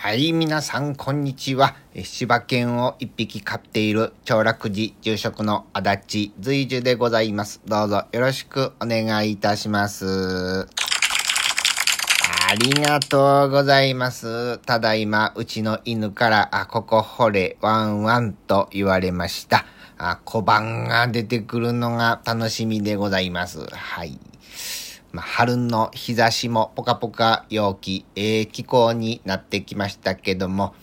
はい、皆さん、こんにちは。柴犬を一匹飼っている、長楽寺住職の足立随樹でございます。どうぞよろしくお願いいたします。ありがとうございます。ただいま、うちの犬から、あ、ここ掘れ、ワンワンと言われました。あ、小判が出てくるのが楽しみでございます。はい。まあ、春の日差しもポカポカ陽気、ええー、気候になってきましたけども、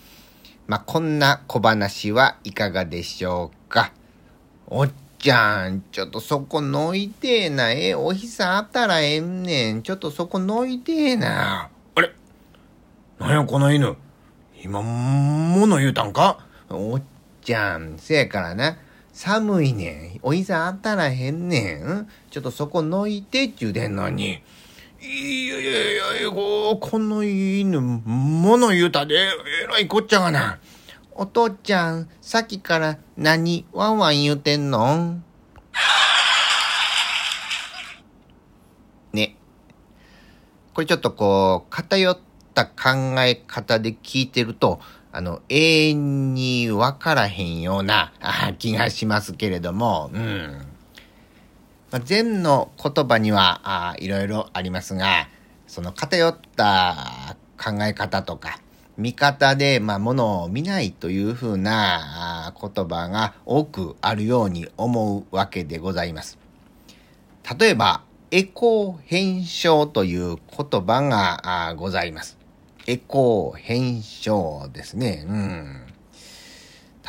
まあ、こんな小話はいかがでしょうか？おっちゃん、ちょっとそこのいてえな。えお日さんあったらええんねん。ちょっとそこのいてえな。あれ？なんやこの犬？今、もの言うたんか？おっちゃん、せやからな。寒いねん。おいさんあったらへんねん。ちょっとそこのいてっちゅうてんのに。いやいやいや、ここの犬、物言うたで、えらいこっちゃがな。お父ちゃん、さっきから何、ワンワン言うてんのね。これちょっとこう、偏った考え方で聞いてると、あの、永遠に分からへんような気がしますけれども、うん。まあ、禅の言葉にはあいろいろありますが、その偏った考え方とか、見方で、まあ、ものを見ないというふうな言葉が多くあるように思うわけでございます。例えば、エコー変象という言葉がございます。エコー変象ですね。うん。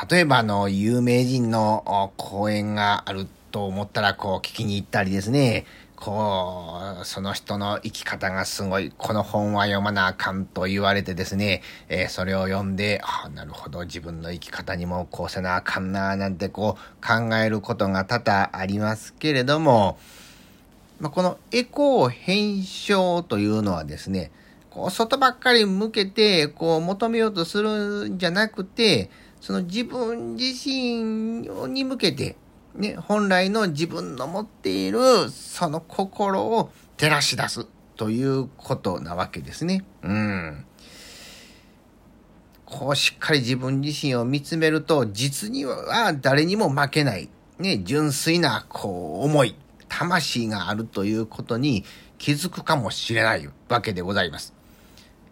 例えば、あの、有名人の講演があると思ったら、こう、聞きに行ったりですね。こう、その人の生き方がすごい、この本は読まなあかんと言われてですね、えー、それを読んで、ああ、なるほど、自分の生き方にもこうせなあかんな、なんてこう考えることが多々ありますけれども、まあ、このエコー変象というのはですね、こう外ばっかり向けて、こう求めようとするんじゃなくて、その自分自身に向けて、ね、本来の自分の持っているその心を照らし出すということなわけですね。うん。こうしっかり自分自身を見つめると、実には誰にも負けない、ね、純粋な、こう、思い、魂があるということに気づくかもしれないわけでございます。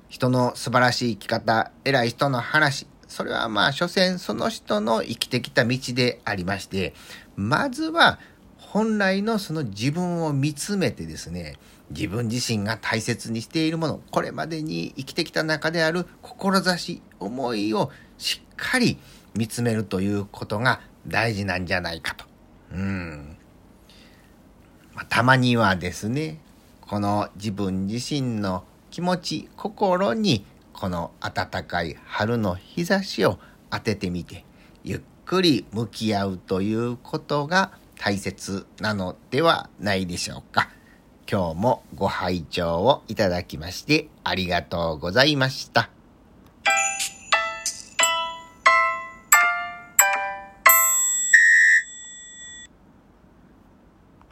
人の素晴らしい生き方、偉い人の話、それはまあ、所詮その人の生きてきた道でありまして、まずは本来のその自分を見つめてですね、自分自身が大切にしているもの、これまでに生きてきた中である志、思いをしっかり見つめるということが大事なんじゃないかと。うん。まあ、たまにはですね、この自分自身の気持ち、心にこの暖かい春の日差しを当ててみて、ゆっくり向き合うということが大切なのではないでしょうか。今日もご拝聴をいただきましてありがとうございました。